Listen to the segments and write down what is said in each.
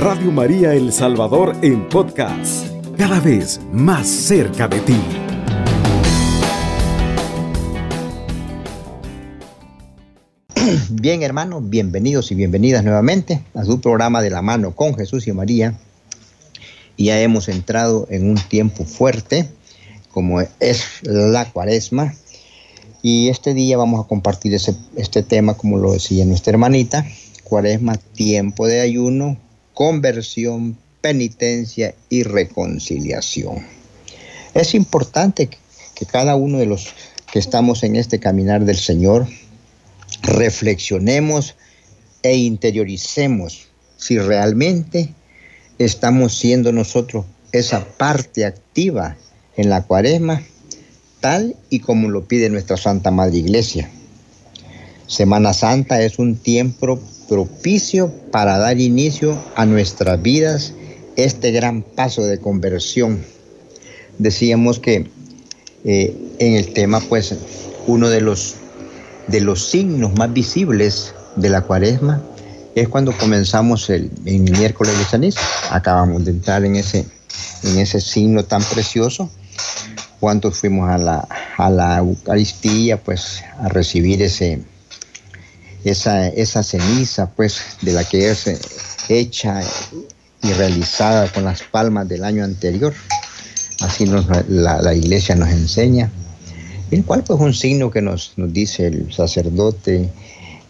Radio María El Salvador en podcast, cada vez más cerca de ti. Bien hermanos, bienvenidos y bienvenidas nuevamente a su programa de la mano con Jesús y María. Ya hemos entrado en un tiempo fuerte, como es la cuaresma. Y este día vamos a compartir este tema, como lo decía nuestra hermanita, cuaresma, tiempo de ayuno, conversión, penitencia y reconciliación. Es importante que cada uno de los que estamos en este caminar del Señor reflexionemos e interioricemos si realmente estamos siendo nosotros esa parte activa en la cuaresma, tal y como lo pide nuestra Santa Madre Iglesia. Semana Santa es un tiempo propicio para dar inicio a nuestras vidas este gran paso de conversión. Decíamos que eh, en el tema, pues, uno de los de los signos más visibles de la cuaresma es cuando comenzamos el, miércoles de ceniza. Acabamos de entrar en ese, en ese signo tan precioso. Cuando fuimos a la, a la Eucaristía, pues a recibir ese, esa, esa ceniza, pues de la que es hecha y realizada con las palmas del año anterior. Así nos, la, la iglesia nos enseña el cual pues un signo que nos, nos dice el sacerdote,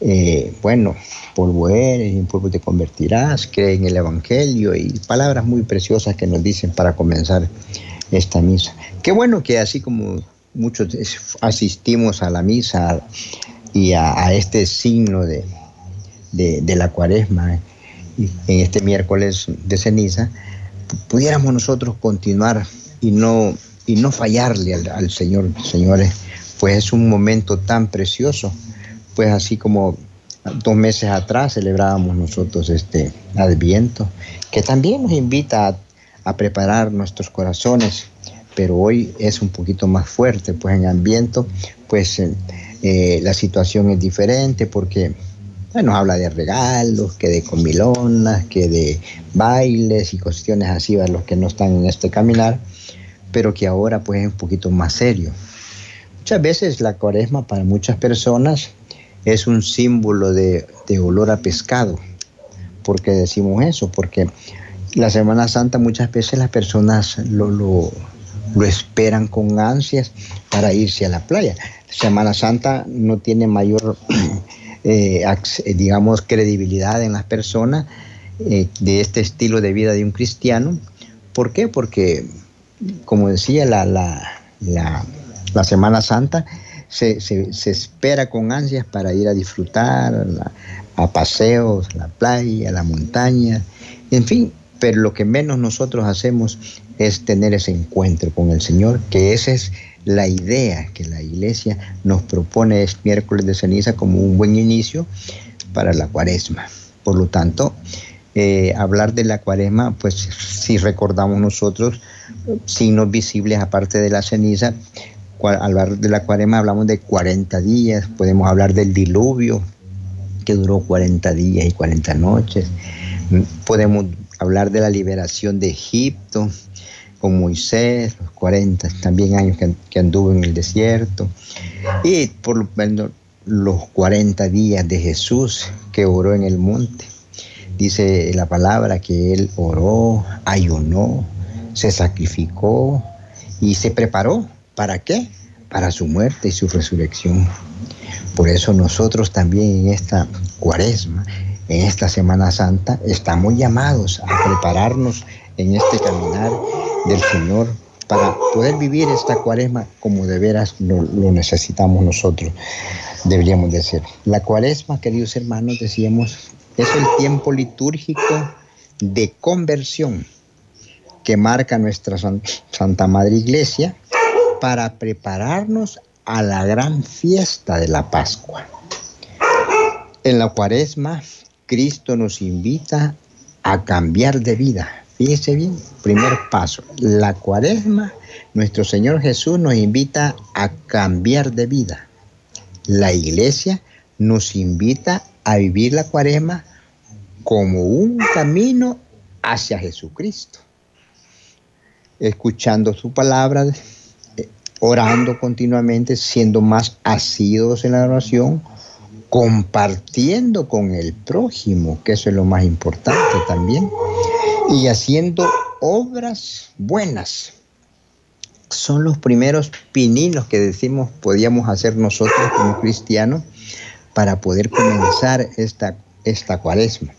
eh, bueno, polvo eres en polvo te convertirás, cree en el Evangelio y palabras muy preciosas que nos dicen para comenzar esta misa. Qué bueno que así como muchos asistimos a la misa y a, este signo de, de, la cuaresma en este miércoles de ceniza, pudiéramos nosotros continuar y no y no fallarle al, Señor, señores, pues es un momento tan precioso, pues así como dos meses atrás celebrábamos nosotros este Adviento, que también nos invita a, preparar nuestros corazones, pero hoy es un poquito más fuerte, pues en Adviento, pues eh, la situación es diferente porque nos habla de regalos, que de comilonas, que de bailes y cuestiones así a los que no están en este caminar, pero que ahora pues es un poquito más serio. Muchas veces la cuaresma para muchas personas es un símbolo de, olor a pescado. ¿Por qué decimos eso? Porque la Semana Santa muchas veces las personas lo, lo, esperan con ansias para irse a la playa. Semana Santa no tiene mayor, eh, digamos, credibilidad en las personas eh, de este estilo de vida de un cristiano. ¿Por qué? Porque como decía, la, la, Semana Santa se, espera con ansias para ir a disfrutar a, paseos, a la playa, a la montaña, en fin, pero lo que menos nosotros hacemos es tener ese encuentro con el Señor, que esa es la idea que la iglesia nos propone es miércoles de ceniza como un buen inicio para la cuaresma. Por lo tanto, eh, hablar de la cuaresma, pues si recordamos nosotros signos visibles aparte de la ceniza, al hablar de la cuaresma hablamos de 40 días, podemos hablar del diluvio, que duró 40 días y 40 noches, podemos hablar de la liberación de Egipto, con Moisés, los 40 también años que, anduvo en el desierto, y por lo menos los 40 días de Jesús que oró en el monte. Dice la palabra que él oró, ayunó, se sacrificó y se preparó. ¿Para qué? Para su muerte y su resurrección. Por eso nosotros también en esta cuaresma, en esta Semana Santa, estamos llamados a prepararnos en este caminar del Señor para poder vivir esta cuaresma como de veras lo, lo necesitamos nosotros, deberíamos de ser. La cuaresma, queridos hermanos, decíamos, es el tiempo litúrgico de conversión que marca nuestra Santa Madre Iglesia para prepararnos a la gran fiesta de la Pascua. En la cuaresma, Cristo nos invita a cambiar de vida. Fíjese bien, primer paso. La cuaresma, nuestro Señor Jesús nos invita a cambiar de vida. La iglesia nos invita a vivir la cuaresma como un camino hacia Jesucristo, escuchando su palabra, eh, orando continuamente, siendo más asidos en la oración, compartiendo con el prójimo, que eso es lo más importante también, y haciendo obras buenas. Son los primeros pininos que decimos podíamos hacer nosotros como cristianos para poder comenzar esta, esta cuaresma.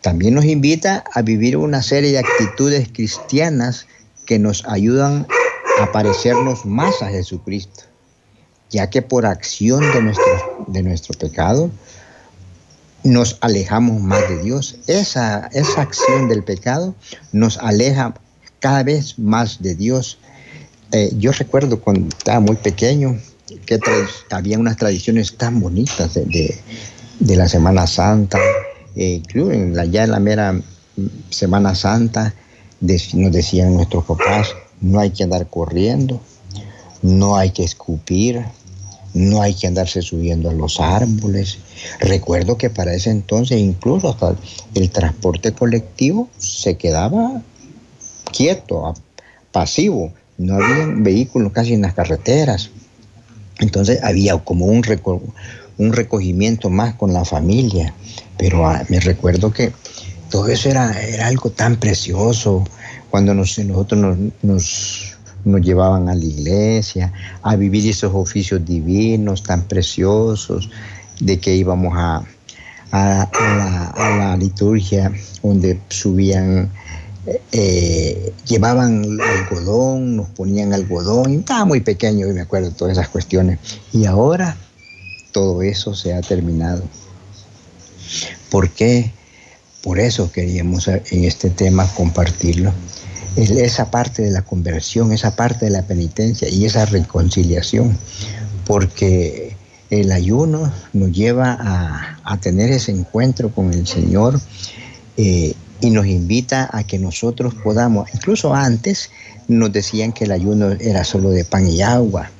También nos invita a vivir una serie de actitudes cristianas que nos ayudan a parecernos más a Jesucristo ya que por acción de nuestro, de nuestro pecado nos alejamos más de Dios. Esa, esa acción del pecado nos aleja cada vez más de Dios. Eh, yo recuerdo cuando estaba muy pequeño que había unas tradiciones tan bonitas de, la Semana Santa, eh, en la, ya en la mera Semana Santa nos decían nuestros papás, no hay que andar corriendo, no hay que escupir, no hay que andarse subiendo a los árboles. Recuerdo que para ese entonces incluso hasta el transporte colectivo se quedaba quieto, pasivo. No había vehículos casi en las carreteras. Entonces había como un, un recogimiento más con la familia. Pero ah, me recuerdo que todo eso era, era algo tan precioso cuando nosotros nos nos llevaban a la iglesia, a vivir esos oficios divinos tan preciosos, de que íbamos a, la, liturgia donde subían, eh, llevaban algodón, nos ponían algodón, estaba muy pequeño y me acuerdo de todas esas cuestiones. Y ahora todo eso se ha terminado. ¿Por qué? Por eso queríamos en este tema compartirlo esa parte de la conversión, esa parte de la penitencia y esa reconciliación, porque el ayuno nos lleva a, tener ese encuentro con el Señor eh, y nos invita a que nosotros podamos, incluso antes nos decían que el ayuno era solo de pan y agua,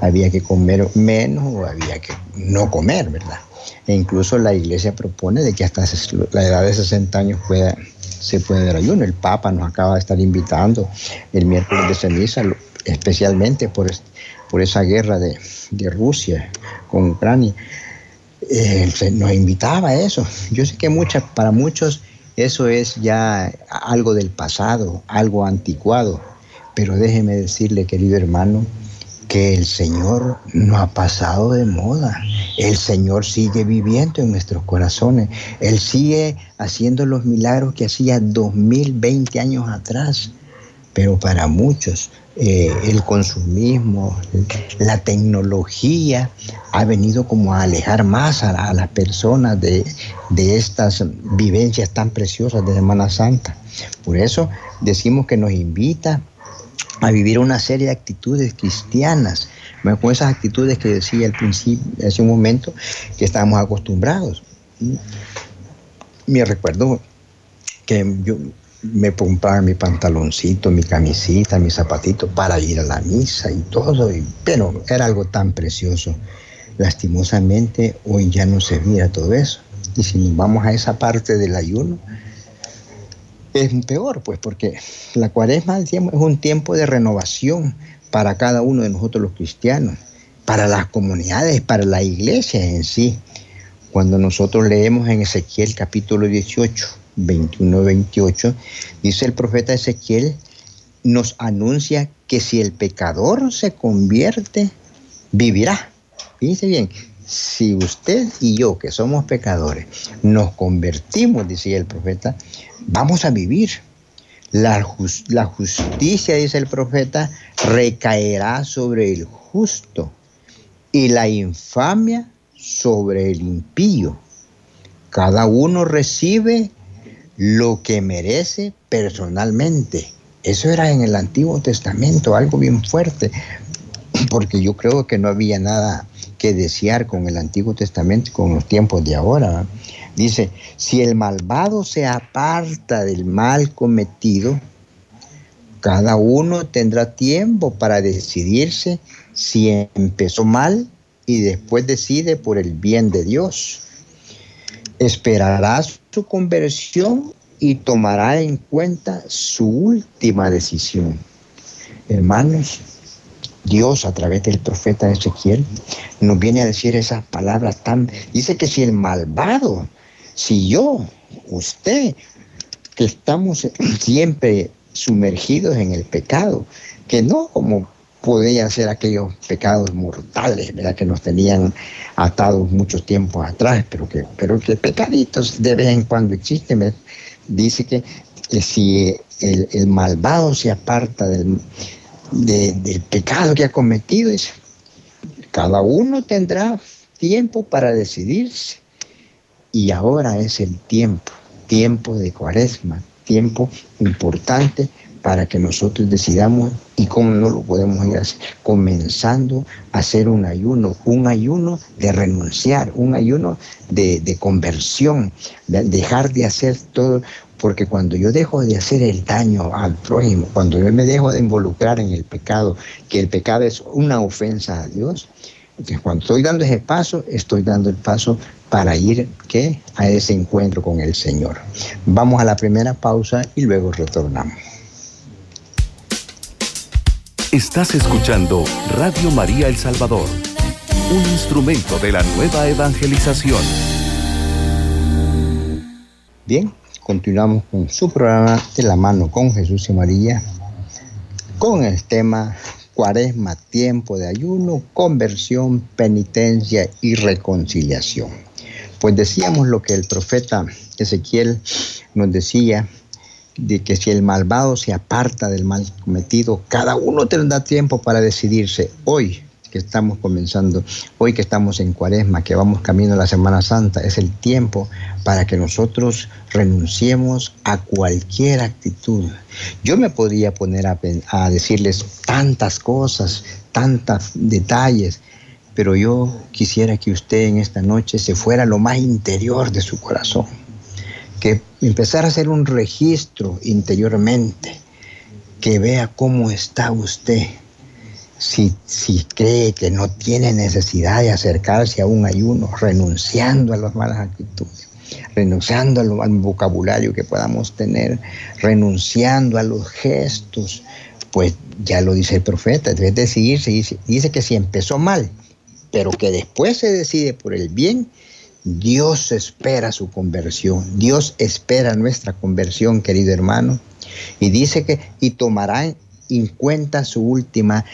había que comer menos o había que no comer, ¿verdad? E incluso la iglesia propone de que hasta la edad de 60 años pueda se puede dar ayuno. El Papa nos acaba de estar invitando el miércoles de ceniza, especialmente por, por esa guerra de, Rusia con Ucrania. Eh, nos invitaba a eso. Yo sé que mucha, para muchos eso es ya algo del pasado, algo anticuado, pero déjeme decirle, querido hermano, que el Señor no ha pasado de moda. El Señor sigue viviendo en nuestros corazones. Él sigue haciendo los milagros que hacía 2020 años atrás. Pero para muchos eh, el consumismo, la tecnología ha venido como a alejar más a, las personas de, de estas vivencias tan preciosas de Semana Santa. Por eso decimos que nos invita a vivir una serie de actitudes cristianas, con esas actitudes que decía al principio, hace un momento, que estábamos acostumbrados. Me recuerdo que yo me compraba mi pantaloncito, mi camisita, mi zapatito para ir a la misa y todo, pero era algo tan precioso. Lastimosamente hoy ya no se mira todo eso. Y si nos vamos a esa parte del ayuno, es peor, pues, porque la cuaresma es un tiempo de renovación para cada uno de nosotros los cristianos, para las comunidades, para la iglesia en sí. Cuando nosotros leemos en Ezequiel capítulo 18, 21, 28, dice el profeta Ezequiel, nos anuncia que si el pecador se convierte, vivirá. Fíjense bien, si usted y yo, que somos pecadores, nos convertimos, decía el profeta, vamos a vivir. La, justicia, dice el profeta, recaerá sobre el justo y la infamia sobre el impío. Cada uno recibe lo que merece personalmente. Eso era en el Antiguo Testamento, algo bien fuerte, porque yo creo que no había nada que desear con el Antiguo Testamento y con los tiempos de ahora. Dice, si el malvado se aparta del mal cometido, cada uno tendrá tiempo para decidirse si empezó mal y después decide por el bien de Dios. Esperará su conversión y tomará en cuenta su última decisión. Hermanos, Dios a través del profeta Ezequiel nos viene a decir esas palabras tan... Dice que si el malvado, si yo, usted, que estamos siempre sumergidos en el pecado, que no como podían ser aquellos pecados mortales, ¿verdad? Que nos tenían atados muchos tiempos atrás, pero que, pero que pecaditos de vez en cuando existen. Dice que, si el, malvado se aparta del, del pecado que ha cometido, cada uno tendrá tiempo para decidirse. Y ahora es el tiempo, tiempo de cuaresma, tiempo importante para que nosotros decidamos y cómo no lo podemos hacer, comenzando a hacer un ayuno, un ayuno de renunciar, un ayuno de, de conversión, de dejar de hacer todo, porque cuando yo dejo de hacer el daño al prójimo, cuando yo me dejo de involucrar en el pecado, que el pecado es una ofensa a Dios, entonces cuando estoy dando ese paso, estoy dando el paso para ir ¿qué? a ese encuentro con el Señor. Vamos a la primera pausa y luego retornamos. Estás escuchando Radio María El Salvador, un instrumento de la nueva evangelización. Bien, continuamos con su programa de la mano con Jesús y María, con el tema Cuaresma, tiempo de ayuno, conversión, penitencia y reconciliación. Pues decíamos lo que el profeta Ezequiel nos decía de que si el malvado se aparta del mal cometido, cada uno tendrá tiempo para decidirse. Hoy que estamos comenzando, hoy que estamos en cuaresma, que vamos camino a la Semana Santa, es el tiempo para que nosotros renunciemos a cualquier actitud. Yo me podría poner a, decirles tantas cosas, tantos detalles, pero yo quisiera que usted en esta noche se fuera lo más interior de su corazón que empezar a hacer un registro interiormente, que vea cómo está usted, si, si cree que no tiene necesidad de acercarse a un ayuno, renunciando a las malas actitudes, renunciando al, al vocabulario que podamos tener, renunciando a los gestos, pues ya lo dice el profeta, debe decidirse, dice, dice que si empezó mal, pero que después se decide por el bien, Dios espera su conversión. Dios espera nuestra conversión, querido hermano. Y dice que, y tomará en cuenta su última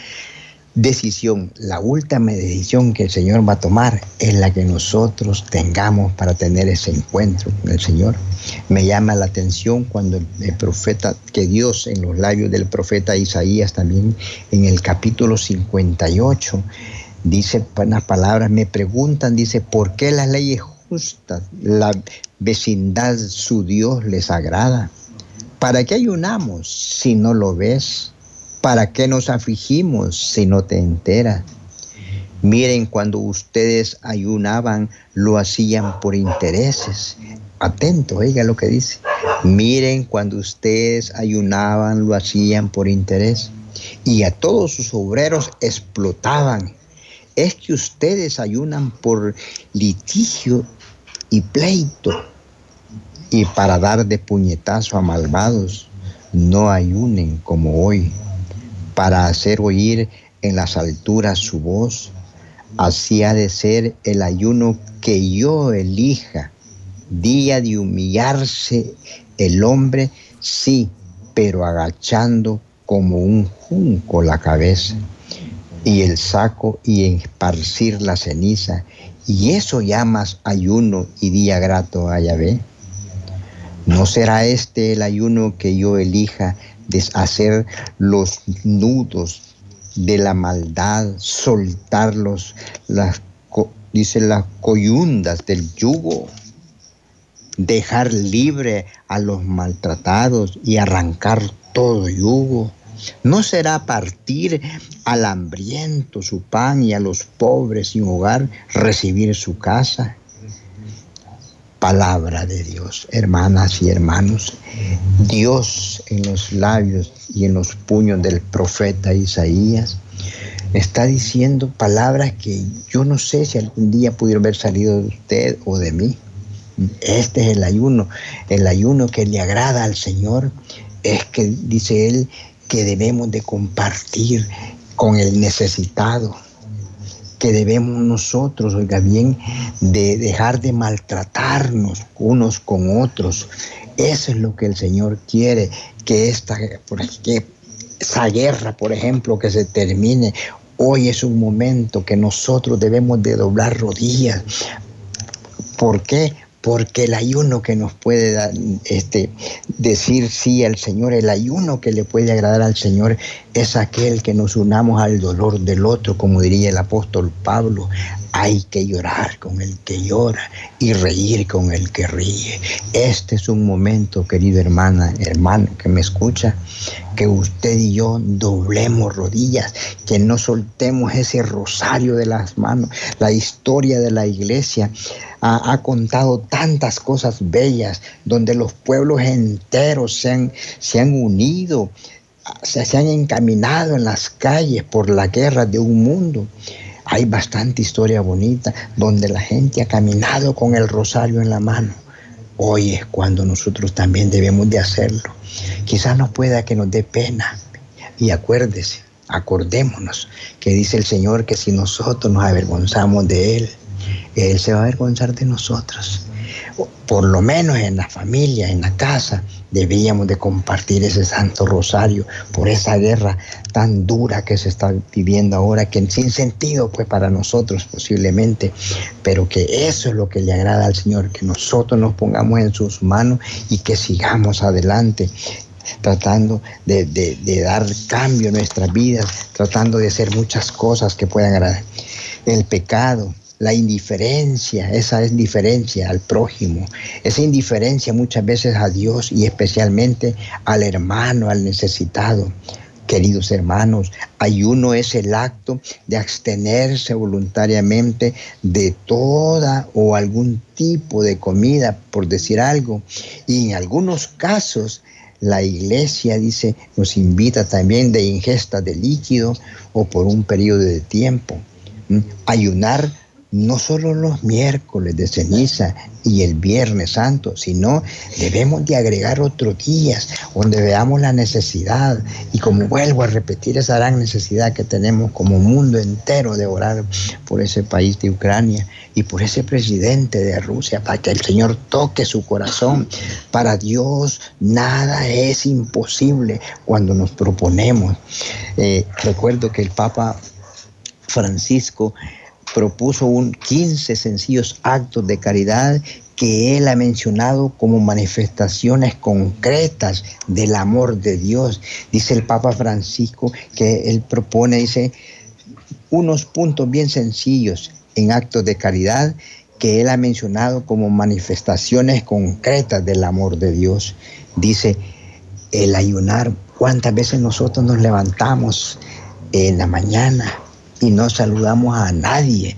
decisión. La última decisión que el Señor va a tomar es la que nosotros tengamos para tener ese encuentro con el Señor. Me llama la atención cuando el, profeta, que Dios en los labios del profeta Isaías también en el capítulo 58, dice unas palabras, me preguntan, dice, ¿por qué las leyes justas, la vecindad, su Dios les agrada? ¿Para qué ayunamos si no lo ves? ¿Para qué nos afligimos si no te enteras? Miren, cuando ustedes ayunaban, lo hacían por intereses. Atento, oiga lo que dice. Miren, cuando ustedes ayunaban, lo hacían por interés. Y a todos sus obreros explotaban es que ustedes ayunan por litigio y pleito y para dar de puñetazo a malvados, no ayunen como hoy, para hacer oír en las alturas su voz. Así ha de ser el ayuno que yo elija, día de humillarse el hombre, sí, pero agachando como un junco la cabeza y el saco y esparcir la ceniza, y eso llamas ayuno y día grato a Yahvé. ¿No será este el ayuno que yo elija, deshacer los nudos de la maldad, soltarlos, las, dice las coyundas del yugo, dejar libre a los maltratados y arrancar todo yugo? No será partir al hambriento su pan y a los pobres sin hogar recibir su casa. Palabra de Dios, hermanas y hermanos, Dios en los labios y en los puños del profeta Isaías está diciendo palabras que yo no sé si algún día pudieron haber salido de usted o de mí. Este es el ayuno. El ayuno que le agrada al Señor es que, dice Él, que debemos de compartir con el necesitado, que debemos nosotros, oiga bien, de dejar de maltratarnos unos con otros. Eso es lo que el Señor quiere, que esta, que esa guerra, por ejemplo, que se termine. Hoy es un momento que nosotros debemos de doblar rodillas. ¿Por qué? porque el ayuno que nos puede dar, este, decir sí al Señor, el ayuno que le puede agradar al Señor es aquel que nos unamos al dolor del otro, como diría el apóstol Pablo. Hay que llorar con el que llora y reír con el que ríe. Este es un momento, querida hermana, hermano que me escucha, que usted y yo doblemos rodillas, que no soltemos ese rosario de las manos. La historia de la iglesia ha, contado tantas cosas bellas, donde los pueblos enteros se han, se han unido, se, se han encaminado en las calles por la guerra de un mundo. Hay bastante historia bonita donde la gente ha caminado con el rosario en la mano. Hoy es cuando nosotros también debemos de hacerlo. Quizás no pueda que nos dé pena. Y acuérdese, acordémonos que dice el Señor que si nosotros nos avergonzamos de Él, él se va a avergonzar de nosotros. Por lo menos en la familia, en la casa, debíamos de compartir ese santo rosario por esa guerra tan dura que se está viviendo ahora, que sin sentido pues para nosotros posiblemente, pero que eso es lo que le agrada al Señor, que nosotros nos pongamos en sus manos y que sigamos adelante tratando de, de dar cambio en nuestras vidas, tratando de hacer muchas cosas que puedan agradar. El pecado, la indiferencia, esa es indiferencia al prójimo, esa indiferencia muchas veces a Dios y especialmente al hermano, al necesitado. Queridos hermanos, ayuno es el acto de abstenerse voluntariamente de toda o algún tipo de comida, por decir algo. Y en algunos casos, la iglesia dice, nos invita también de ingesta de líquido o por un periodo de tiempo. ¿Mm? Ayunar no solo los miércoles de ceniza y el viernes santo, sino debemos de agregar otros días donde veamos la necesidad y como vuelvo a repetir esa gran necesidad que tenemos como mundo entero de orar por ese país de Ucrania y por ese presidente de Rusia, para que el Señor toque su corazón. Para Dios nada es imposible cuando nos proponemos. Eh, recuerdo que el Papa Francisco propuso un 15 sencillos actos de caridad que él ha mencionado como manifestaciones concretas del amor de Dios. Dice el Papa Francisco que él propone, dice, unos puntos bien sencillos en actos de caridad que él ha mencionado como manifestaciones concretas del amor de Dios. Dice, el ayunar, ¿cuántas veces nosotros nos levantamos en la mañana? Y no saludamos a nadie.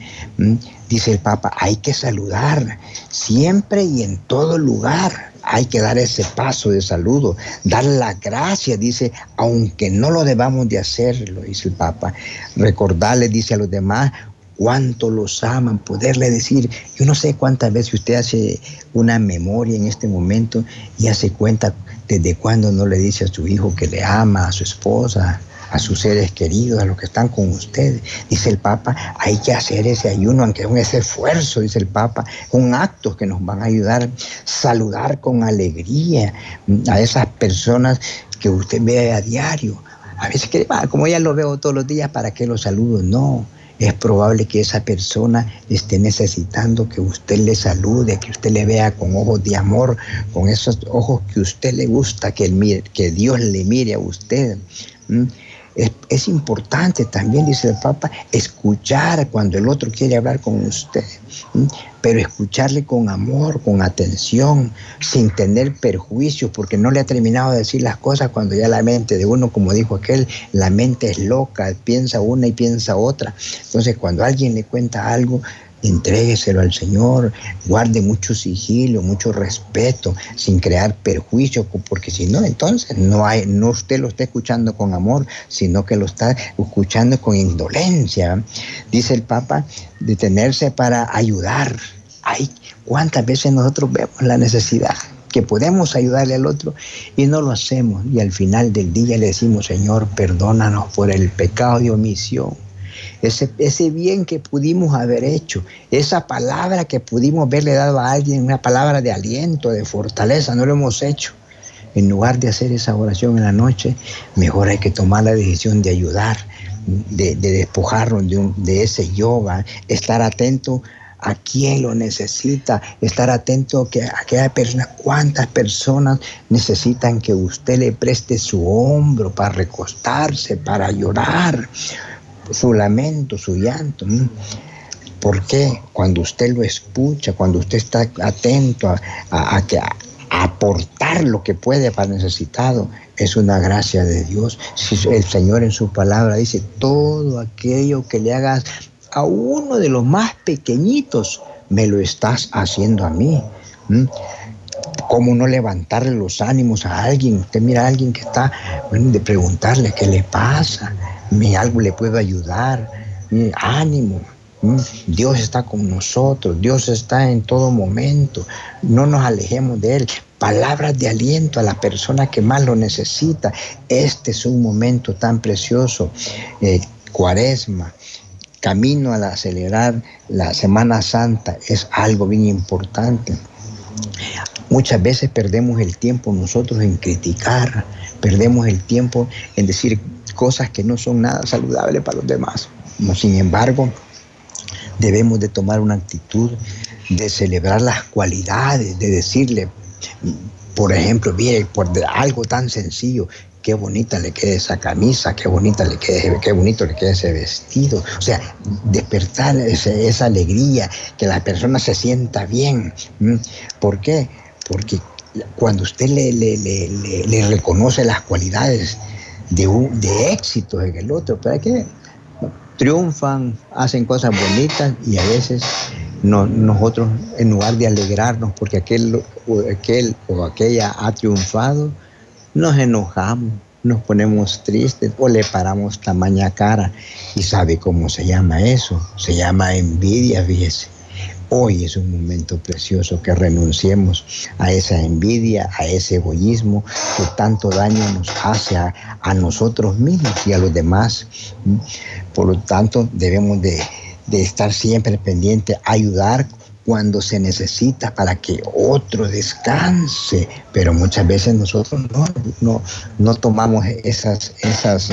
Dice el Papa, hay que saludar siempre y en todo lugar. Hay que dar ese paso de saludo, dar la gracia, dice, aunque no lo debamos de hacer, lo dice el Papa. Recordarle, dice a los demás, cuánto los aman, poderle decir, yo no sé cuántas veces usted hace una memoria en este momento y hace cuenta desde cuándo no le dice a su hijo que le ama, a su esposa, a sus seres queridos, a los que están con ustedes. Dice el Papa, hay que hacer ese ayuno, aunque es un esfuerzo, dice el Papa, con actos que nos van a ayudar a saludar con alegría a esas personas que usted ve a diario. A veces que, ah, como ya lo veo todos los días, ¿para qué lo saludo? No, es probable que esa persona esté necesitando que usted le salude, que usted le vea con ojos de amor, con esos ojos que usted le gusta, que, que Dios le mire a usted. Es, importante también, dice el Papa, escuchar cuando el otro quiere hablar con usted, pero escucharle con amor, con atención, sin tener perjuicios, porque no le ha terminado de decir las cosas cuando ya la mente de uno, como dijo aquel, la mente es loca, piensa una y piensa otra. Entonces, cuando alguien le cuenta algo, entrégueselo al Señor, guarde mucho sigilo, mucho respeto, sin crear perjuicio, porque si no, entonces no hay, no usted lo está escuchando con amor, sino que lo está escuchando con indolencia. Dice el Papa, detenerse para ayudar Ay, ¿cuántas veces nosotros vemos la necesidad? que podemos ayudarle al otro y no lo hacemos. Y al final del día le decimos, Señor, perdónanos por el pecado de omisión. Ese, ese bien que pudimos haber hecho, esa palabra que pudimos haberle dado a alguien, una palabra de aliento, de fortaleza, no lo hemos hecho. En lugar de hacer esa oración en la noche, mejor hay que tomar la decisión de ayudar, de, despojarnos de, de ese yoga, estar atento a quién lo necesita, estar atento a que aquella persona, cuántas personas necesitan que usted le preste su hombro para recostarse, para llorar, su lamento, su llanto. ¿Por qué? Cuando usted lo escucha, cuando usted está atento a, a, aportar lo que puede para necesitado, es una gracia de Dios. El Señor en su palabra dice, todo aquello que le hagas a uno de los más pequeñitos, me lo estás haciendo a mí. ¿Cómo no levantarle los ánimos a alguien? Usted mira a alguien que está, de preguntarle qué le pasa, me algo le puedo ayudar, ánimo. Dios está con nosotros, Dios está en todo momento, no nos alejemos de Él. Palabras de aliento a la persona que más lo necesita. Este es un momento tan precioso. Eh, cuaresma, camino al acelerar la Semana Santa es algo bien importante. Muchas veces perdemos el tiempo nosotros en criticar, perdemos el tiempo en decir cosas que no son nada saludables para los demás. Sin embargo, debemos de tomar una actitud de celebrar las cualidades, de decirle, por ejemplo, mire, por algo tan sencillo, qué bonita le queda esa camisa, qué bonita le queda, qué bonito le queda ese vestido. O sea, despertar esa alegría, que la persona se sienta bien. ¿Por qué? Porque cuando usted le, reconoce las cualidades de, un, de éxito en el otro, ¿para qué? Triunfan, hacen cosas bonitas y a veces no, nosotros, en lugar de alegrarnos porque aquel, aquel o aquella ha triunfado, nos enojamos, nos ponemos tristes o le paramos tamaña cara. ¿Y sabe cómo se llama eso? Se llama envidia, fíjese. Hoy es un momento precioso que renunciemos a esa envidia, a ese egoísmo que tanto daño nos hace a, nosotros mismos y a los demás. Por lo tanto, debemos de, estar siempre pendientes, ayudar cuando se necesita para que otro descanse, pero muchas veces nosotros no, no, no tomamos esas, esas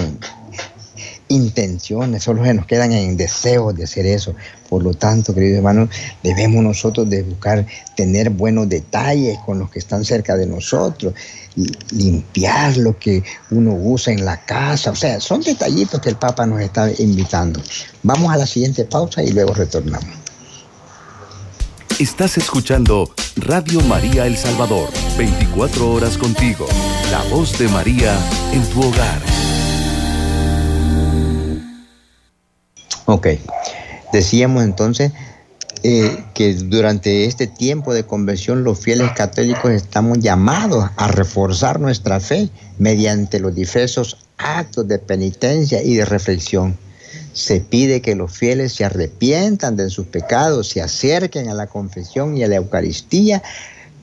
intenciones, solo se nos quedan en deseos de hacer eso. Por lo tanto, queridos hermanos, debemos nosotros de buscar tener buenos detalles con los que están cerca de nosotros, limpiar lo que uno usa en la casa, o sea, son detallitos que el Papa nos está invitando. Vamos a la siguiente pausa y luego retornamos. Estás escuchando Radio María El Salvador, 24 horas contigo, la voz de María en tu hogar. Ok, decíamos entonces eh, que durante este tiempo de conversión los fieles católicos estamos llamados a reforzar nuestra fe mediante los diversos actos de penitencia y de reflexión se pide que los fieles se arrepientan de sus pecados, se acerquen a la confesión y a la Eucaristía.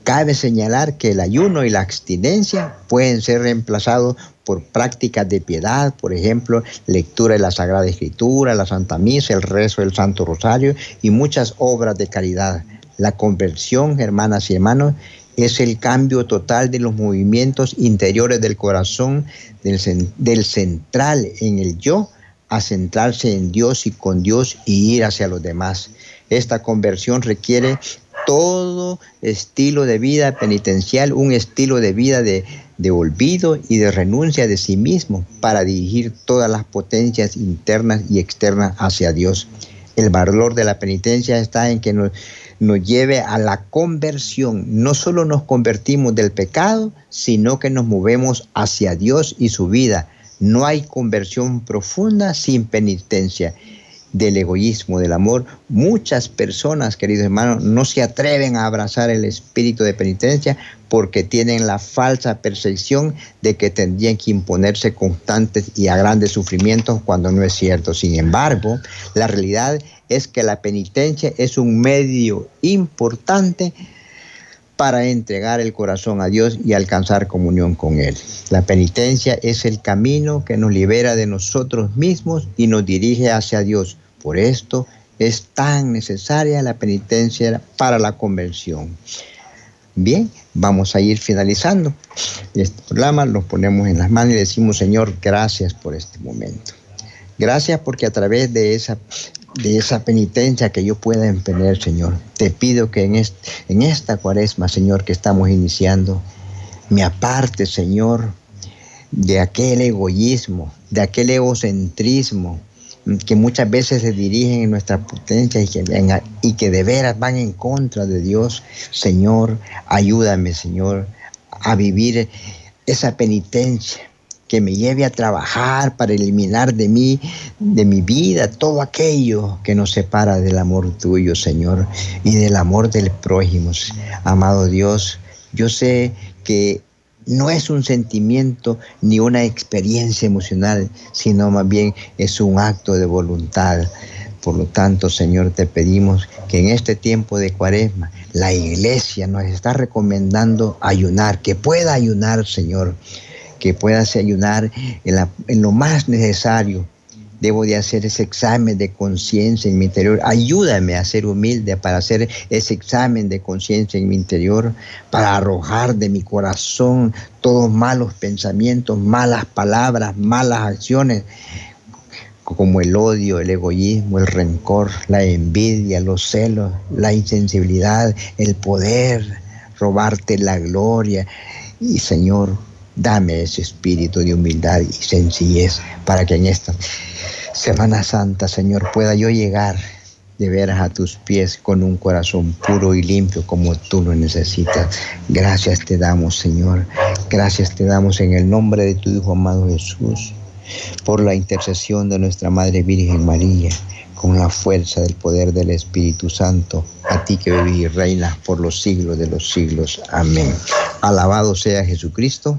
Cabe señalar que el ayuno y la abstinencia pueden ser reemplazados por prácticas de piedad, por ejemplo, lectura de la Sagrada Escritura, la Santa Misa, el rezo del Santo Rosario y muchas obras de caridad. La conversión, hermanas y hermanos, es el cambio total de los movimientos interiores del corazón, del, central en el yo, a centrarse en Dios y con Dios y ir hacia los demás. Esta conversión requiere todo estilo de vida penitencial, un estilo de vida de, de, olvido y de renuncia de sí mismo para dirigir todas las potencias internas y externas hacia Dios. El valor de la penitencia está en que nos, nos lleve a la conversión. No solo nos convertimos del pecado, sino que nos movemos hacia Dios y su vida no hay conversión profunda sin penitencia. Del egoísmo, del amor, muchas personas, queridos hermanos, no se atreven a abrazar el espíritu de penitencia porque tienen la falsa percepción de que tendrían que imponerse constantes y a grandes sufrimientos cuando no es cierto. Sin embargo, la realidad es que la penitencia es un medio importante para entregar el corazón a Dios y alcanzar comunión con Él. La penitencia es el camino que nos libera de nosotros mismos y nos dirige hacia Dios. Por esto es tan necesaria la penitencia para la conversión. Bien, vamos a ir finalizando. Este programa lo ponemos en las manos y decimos, Señor, gracias por este momento. Gracias porque a través de esa de esa penitencia que yo pueda emprender, Señor. Te pido que en, en esta cuaresma, Señor, que estamos iniciando, me aparte, Señor, de aquel egoísmo, de aquel egocentrismo que muchas veces se dirigen en nuestra potencia y que, y que de veras van en contra de Dios. Señor, ayúdame, Señor, a vivir esa penitencia que me lleve a trabajar para eliminar de mí, de mi vida, todo aquello que nos separa del amor tuyo, Señor, y del amor del prójimo. Amado Dios, yo sé que no es un sentimiento ni una experiencia emocional, sino más bien es un acto de voluntad. Por lo tanto, Señor, te pedimos que en este tiempo de cuaresma la iglesia nos está recomendando ayunar, que pueda ayunar, Señor que puedas ayudar en, lo más necesario. Debo de hacer ese examen de conciencia en mi interior. Ayúdame a ser humilde para hacer ese examen de conciencia en mi interior, para arrojar de mi corazón todos malos pensamientos, malas palabras, malas acciones, como el odio, el egoísmo, el rencor, la envidia, los celos, la insensibilidad, el poder, robarte la gloria. Y Señor, Dame ese espíritu de humildad y sencillez para que en esta Semana Santa, Señor, pueda yo llegar de veras a tus pies con un corazón puro y limpio como tú lo necesitas. Gracias te damos, Señor. Gracias te damos en el nombre de tu Hijo amado Jesús, por la intercesión de nuestra Madre Virgen María, con la fuerza del poder del Espíritu Santo, a ti que vivís y reinas por los siglos de los siglos. Amén. Alabado sea Jesucristo